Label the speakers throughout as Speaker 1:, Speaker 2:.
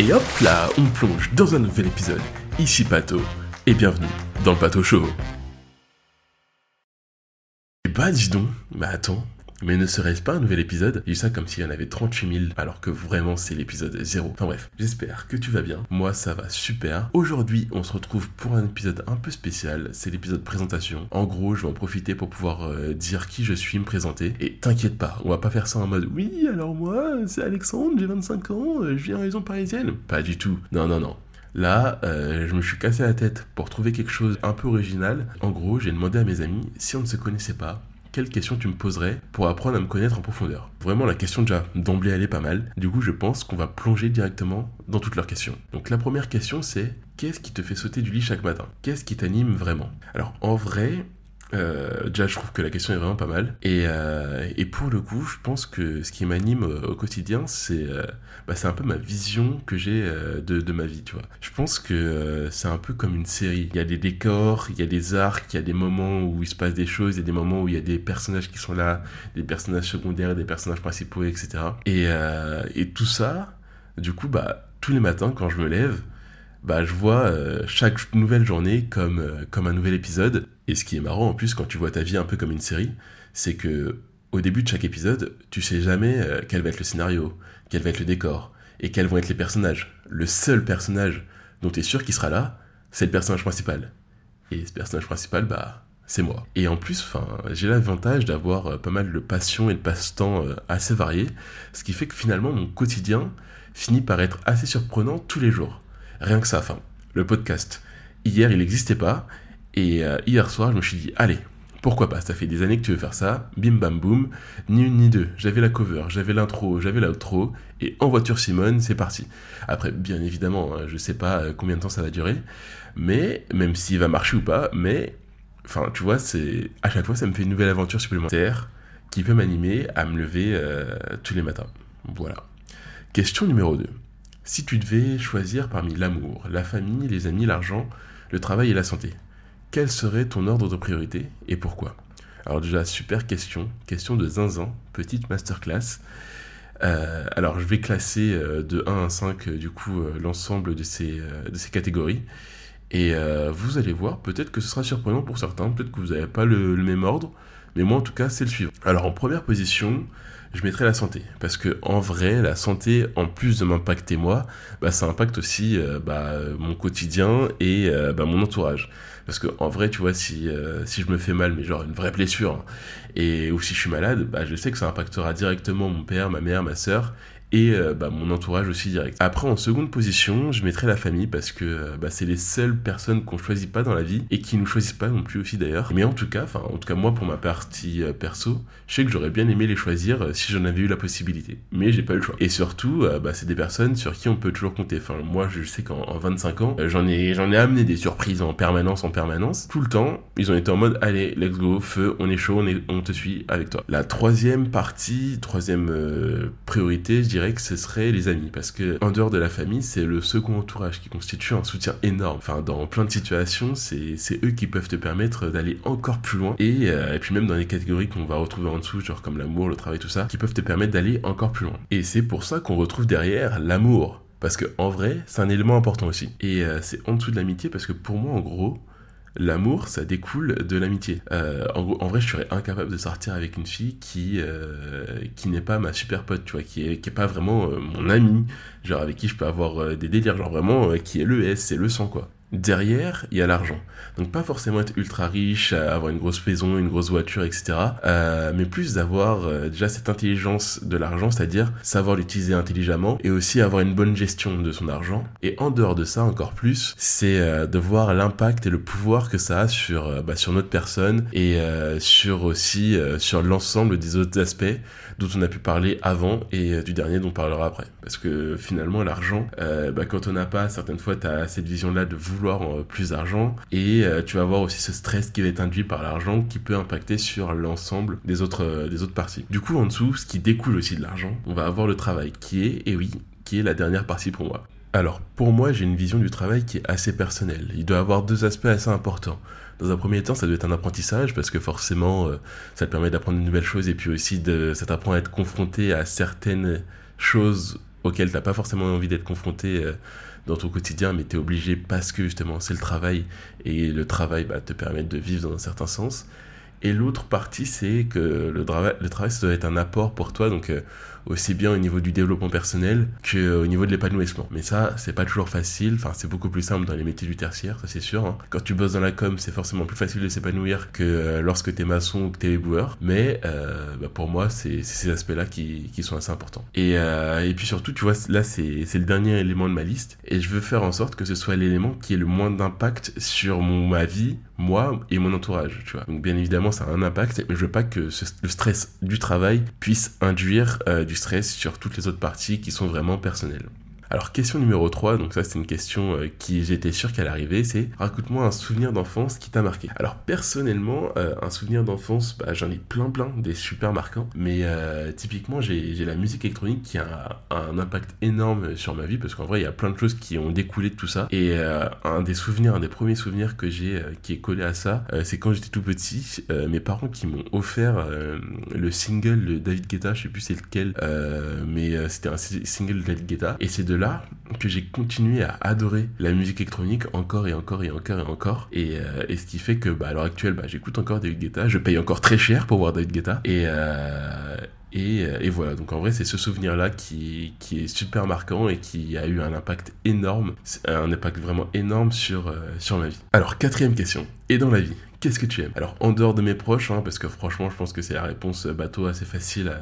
Speaker 1: Et hop là, on plonge dans un nouvel épisode. Ici Pato, et bienvenue dans le Pato Show. Et bah dis donc, mais attends, mais ne serait-ce pas un nouvel épisode? J'ai ça comme s'il y en avait 38 000, alors que vraiment c'est l'épisode 0. Enfin bref, j'espère que tu vas bien. Moi ça va super. Aujourd'hui, on se retrouve pour un épisode un peu spécial. C'est l'épisode présentation. En gros, je vais en profiter pour pouvoir euh, dire qui je suis, me présenter. Et t'inquiète pas, on va pas faire ça en mode oui, alors moi, c'est Alexandre, j'ai 25 ans, euh, je viens en région parisienne. Pas du tout. Non, non, non. Là, euh, je me suis cassé la tête pour trouver quelque chose un peu original. En gros, j'ai demandé à mes amis si on ne se connaissait pas, quelle question tu me poserais pour apprendre à me connaître en profondeur? Vraiment, la question déjà d'emblée, elle est pas mal. Du coup, je pense qu'on va plonger directement dans toutes leurs questions. Donc la première question, c'est qu'est-ce qui te fait sauter du lit chaque matin? Qu'est-ce qui t'anime vraiment? Alors en vrai, euh, déjà, je trouve que la question est vraiment pas mal. Et, euh, et pour le coup, je pense que ce qui m'anime euh, au quotidien, c'est euh, bah, un peu ma vision que j'ai euh, de, de, ma vie, tu vois. Je pense que euh, c'est un peu comme une série. Il y a des décors, il y a des arcs, il y a des moments où il se passe des choses, il y a des moments où il y a des personnages qui sont là, des personnages secondaires, des personnages principaux, etc. Et, et tout ça, du coup, bah, tous les matins, quand je me lève, bah, je vois euh, chaque nouvelle journée comme, euh, comme un nouvel épisode. Et ce qui est marrant en plus quand tu vois ta vie un peu comme une série, c'est que au début de chaque épisode, tu sais jamais euh, quel va être le scénario, quel va être le décor, et quels vont être les personnages. Le seul personnage dont tu es sûr qu'il sera là, c'est le personnage principal. Et ce personnage principal, bah, c'est moi. Et en plus, j'ai l'avantage d'avoir pas mal de passion et de passe-temps assez variés, ce qui fait que finalement mon quotidien finit par être assez surprenant tous les jours. Rien que ça, enfin, le podcast. Hier, il n'existait pas. Et euh, hier soir, je me suis dit, allez, pourquoi pas Ça fait des années que tu veux faire ça. Bim bam boum. Ni une ni deux. J'avais la cover, j'avais l'intro, j'avais l'outro. Et en voiture Simone, c'est parti. Après, bien évidemment, hein, je sais pas euh, combien de temps ça va durer. Mais, même s'il va marcher ou pas, mais, enfin, tu vois, c'est à chaque fois, ça me fait une nouvelle aventure supplémentaire qui peut m'animer à me lever euh, tous les matins. Voilà. Question numéro 2. Si tu devais choisir parmi l'amour, la famille, les amis, l'argent, le travail et la santé, quel serait ton ordre de priorité et pourquoi? Alors déjà, super question, question de zinzin, petite masterclass. Euh, alors je vais classer euh, de 1 à 5 euh, du coup l'ensemble de, ces, catégories. Et vous allez voir, peut-être que ce sera surprenant pour certains, peut-être que vous n'avez pas le même ordre, mais moi en tout cas c'est le suivant. Alors en première position, je mettrais la santé. Parce que en vrai, la santé, en plus de m'impacter moi, bah, ça impacte aussi euh, bah, mon quotidien et euh, bah, mon entourage. Parce que en vrai, tu vois, si, euh, si je me fais mal, mais genre une vraie blessure, hein, et ou si je suis malade, bah, je sais que ça impactera directement mon père, ma mère, ma soeur, et euh, bah, mon entourage aussi direct. Après, en seconde position, je mettrai la famille parce que euh, bah, c'est les seules personnes qu'on choisit pas dans la vie et qui nous choisissent pas non plus aussi d'ailleurs. Mais en tout cas, enfin, en tout cas moi pour ma partie euh, perso, je sais que j'aurais bien aimé les choisir si j'en avais eu la possibilité. Mais j'ai pas eu le choix. Et surtout, bah, c'est des personnes sur qui on peut toujours compter. Enfin, moi, je sais qu'en 25 ans, j'en ai, j'en ai amené des surprises en permanence, en permanence. Tout le temps, ils ont été en mode, allez, let's go, feu, on est chaud, on, est, on te suit avec toi. La troisième partie, troisième priorité, je dirais que ce serait les amis. Parce que en dehors de la famille, c'est le second entourage qui constitue un soutien énorme. Enfin, dans plein de situations, c'est eux qui peuvent te permettre d'aller encore plus loin. Et, euh, et puis même dans les catégories qu'on va retrouver en dessous, genre comme l'amour, le travail, tout ça, qui peuvent te permettre d'aller encore plus loin. Et c'est pour ça qu'on retrouve derrière l'amour. Parce que en vrai, c'est un élément important aussi. Et euh, c'est en dessous de l'amitié parce que pour moi, en gros, l'amour, ça découle de l'amitié. Euh, en, en vrai, je serais incapable de sortir avec une fille qui euh, qui n'est pas ma super pote, tu vois, qui est qui est pas vraiment euh, mon ami, genre avec qui je peux avoir des délires, genre vraiment qui est le S, c'est le sang quoi. Derrière, il y a l'argent. Donc pas forcément être ultra riche, euh, avoir une grosse maison, une grosse voiture, etc. Euh, mais plus d'avoir euh, déjà cette intelligence de l'argent, c'est-à-dire savoir l'utiliser intelligemment et aussi avoir une bonne gestion de son argent. Et en dehors de ça, encore plus, c'est euh, de voir l'impact et le pouvoir que ça a sur, euh, bah, sur notre personne et euh, sur aussi sur l'ensemble des autres aspects dont on a pu parler avant et du dernier dont on parlera après. Parce que finalement, l'argent, bah, quand on n'a pas, certaines fois, tu as cette vision-là de vouloir euh, plus d'argent et euh, tu vas avoir aussi ce stress qui va être induit par l'argent qui peut impacter sur l'ensemble des autres, euh, des autres parties. Du coup, en dessous, ce qui découle aussi de l'argent, on va avoir le travail qui est, et oui, qui est la dernière partie pour moi. Alors, pour moi, j'ai une vision du travail qui est assez personnelle. Il doit avoir deux aspects assez importants. Dans un premier temps, ça doit être un apprentissage parce que forcément, ça te permet d'apprendre de nouvelles choses et puis aussi de, ça t'apprend à être confronté à certaines choses auxquels t'as pas forcément envie d'être confronté euh, dans ton quotidien, mais tu es obligé parce que justement c'est le travail et le travail bah, te permet de vivre dans un certain sens. Et l'autre partie, c'est que le, travail, le travail, ça doit être un apport pour toi, donc euh, aussi bien au niveau du développement personnel qu'au niveau de l'épanouissement. Mais ça, c'est pas toujours facile, enfin c'est beaucoup plus simple dans les métiers du tertiaire, ça c'est sûr. Hein. Quand tu bosses dans la com, c'est forcément plus facile de s'épanouir que euh, lorsque t'es maçon ou que t'es éboueur. Mais euh, bah, pour moi, c'est ces aspects-là qui, sont assez importants. Et, euh, puis surtout, tu vois, là c'est le dernier élément de ma liste, et je veux faire en sorte que ce soit l'élément qui ait le moins d'impact sur mon, ma vie, moi et mon entourage, tu vois. Donc bien évidemment, ça a un impact, mais je veux pas que le stress du travail puisse induire euh, du sur toutes les autres parties qui sont vraiment personnelles. Alors question numéro 3, donc ça c'est une question euh, qui j'étais sûr qu'elle arrivait, c'est raconte-moi un souvenir d'enfance qui t'a marqué. Alors personnellement, euh, un souvenir d'enfance, bah, j'en ai plein plein, des super marquants, mais euh, typiquement j'ai la musique électronique qui a un, impact énorme sur ma vie, parce qu'en vrai il y a plein de choses qui ont découlé de tout ça, et un des souvenirs, un des premiers souvenirs que j'ai qui est collé à ça, c'est quand j'étais tout petit, mes parents qui m'ont offert le single de David Guetta, je sais plus c'est lequel, mais c'était un single de David Guetta, et c'est de que j'ai continué à adorer la musique électronique encore et encore et encore et encore. Et, euh, ce qui fait que bah, à l'heure actuelle, bah, j'écoute encore David Guetta. Je paye encore très cher pour voir David Guetta. Et, euh, euh, et, voilà, donc en vrai, c'est ce souvenir-là qui, qui, est super marquant et qui a eu un impact énorme, un impact vraiment énorme sur, sur ma vie. Alors, quatrième question. Et dans la vie, qu'est-ce que tu aimes? Alors, en dehors de mes proches, hein, parce que franchement, je pense que c'est la réponse euh, bateau assez facile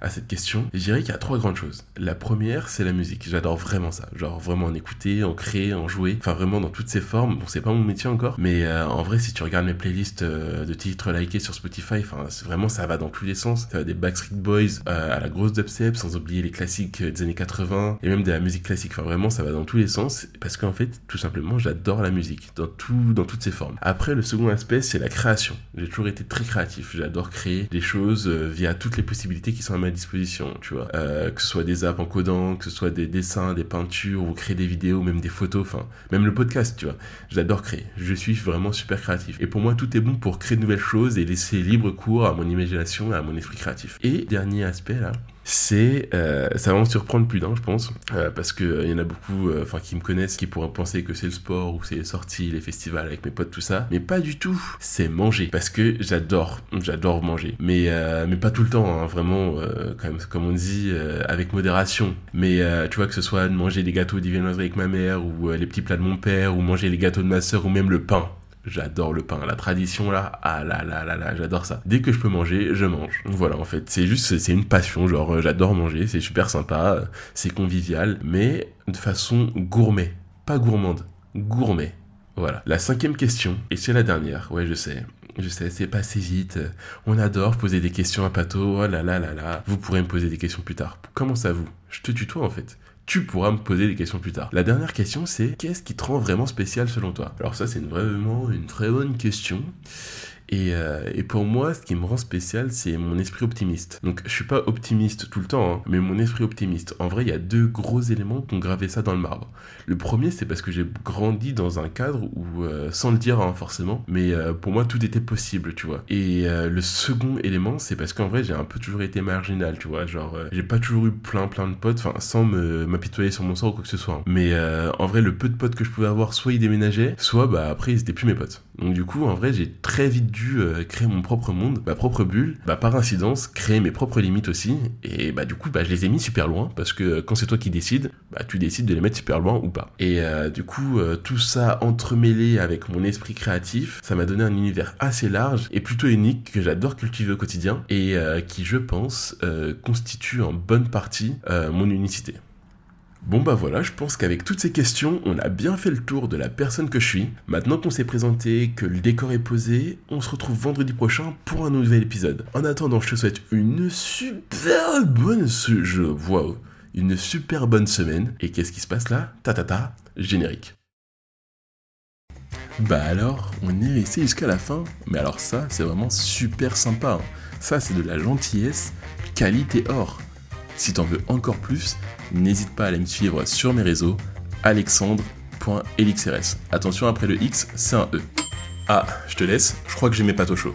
Speaker 1: à, cette question, je dirais qu'il y a trois grandes choses. La première, c'est la musique. J'adore vraiment ça. Genre, vraiment en écouter, en créer, en jouer. Enfin, vraiment dans toutes ses formes. Bon, c'est pas mon métier encore, mais euh, en vrai, si tu regardes mes playlists euh, de titres likés sur Spotify, enfin, vraiment, ça va dans tous les sens. Ça va des Backstreet Boys à la grosse dubstep, sans oublier les classiques des années 80 et même de la musique classique. Enfin, vraiment, ça va dans tous les sens parce qu'en fait, tout simplement, j'adore la musique dans tout, dans toutes ses formes. Après, le second aspect, c'est la création. J'ai toujours été très créatif. J'adore créer des choses euh, via toutes les possibilités qui sont à ma disposition, tu vois. Euh, que ce soit des apps en codant, que ce soit des dessins, des peintures, ou créer des vidéos, même des photos, enfin, même le podcast, tu vois. J'adore créer. Je suis vraiment super créatif. Et pour moi, tout est bon pour créer de nouvelles choses et laisser libre cours à mon imagination et à mon esprit créatif. Et dernier aspect, là, c'est euh, ça va en surprendre plus d'un je pense euh, parce que euh, y en a beaucoup enfin qui me connaissent qui pourraient penser que c'est le sport ou c'est les sorties les festivals avec mes potes tout ça. Mais pas du tout. C'est manger. Parce que j'adore j'adore manger. Mais mais pas tout le temps hein, vraiment comme comme on dit avec modération. Mais tu vois que ce soit manger des gâteaux de avec ma mère ou les petits plats de mon père ou manger les gâteaux de ma soeur ou même le pain J'adore le pain, la tradition là, ah là là là là, j'adore ça. Dès que je peux manger, je mange. Voilà, en fait, c'est juste, c'est une passion, genre euh, j'adore manger, c'est super sympa, euh, c'est convivial, mais de façon gourmet, pas gourmande, gourmet. Voilà. La cinquième question, et c'est la dernière, ouais je sais, je sais, c'est passé vite. On adore poser des questions à Pato. Oh là là là là. Vous pourrez me poser des questions plus tard. Comment ça vous? Je te tutoie en fait tu pourras me poser des questions plus tard. La dernière question, c'est qu'est-ce qui te rend vraiment spécial selon toi? Alors ça, c'est vraiment une très bonne question. Euh, et, pour moi, ce qui me rend spécial, c'est mon esprit optimiste. Donc, je suis pas optimiste tout le temps, hein, mais mon esprit optimiste. En vrai, il y a deux gros éléments qui ont gravé ça dans le marbre. Le premier, c'est parce que j'ai grandi dans un cadre où, euh, sans le dire hein, forcément, mais euh, pour moi, tout était possible, tu vois. Et le second élément, c'est parce qu'en vrai, j'ai un peu toujours été marginal, tu vois. Genre, j'ai pas toujours eu plein plein de potes, enfin, sans m'apitoyer sur mon sort ou quoi que ce soit. Hein. Mais en vrai, le peu de potes que je pouvais avoir, soit ils déménageaient, soit bah après, ils étaient plus mes potes. Donc du coup, en vrai, j'ai très vite dû euh, créer mon propre monde, ma propre bulle, bah, par incidence, créer mes propres limites aussi. Et bah du coup, bah, je les ai mis super loin, parce que euh, quand c'est toi qui décides, bah tu décides de les mettre super loin ou pas. Et euh, du coup, tout ça entremêlé avec mon esprit créatif, ça m'a donné un univers assez large et plutôt unique que j'adore cultiver au quotidien et qui, je pense, constitue en bonne partie mon unicité. Bon bah voilà, je pense qu'avec toutes ces questions, on a bien fait le tour de la personne que je suis. Maintenant qu'on s'est présenté, que le décor est posé, on se retrouve vendredi prochain pour un nouvel épisode. En attendant, je te souhaite une super bonne... Je... Wow. Une super bonne semaine. Et qu'est-ce qui se passe là? Ta ta ta, générique. Bah alors, on est resté jusqu'à la fin. Mais alors ça, c'est vraiment super sympa. Hein. Ça, c'est de la gentillesse, qualité or. Si t'en veux encore plus, n'hésite pas à aller me suivre sur mes réseaux alexandre.elixrs. Attention, après le X, c'est un E. Ah, je te laisse, je crois que j'ai mes pâtes au chaud.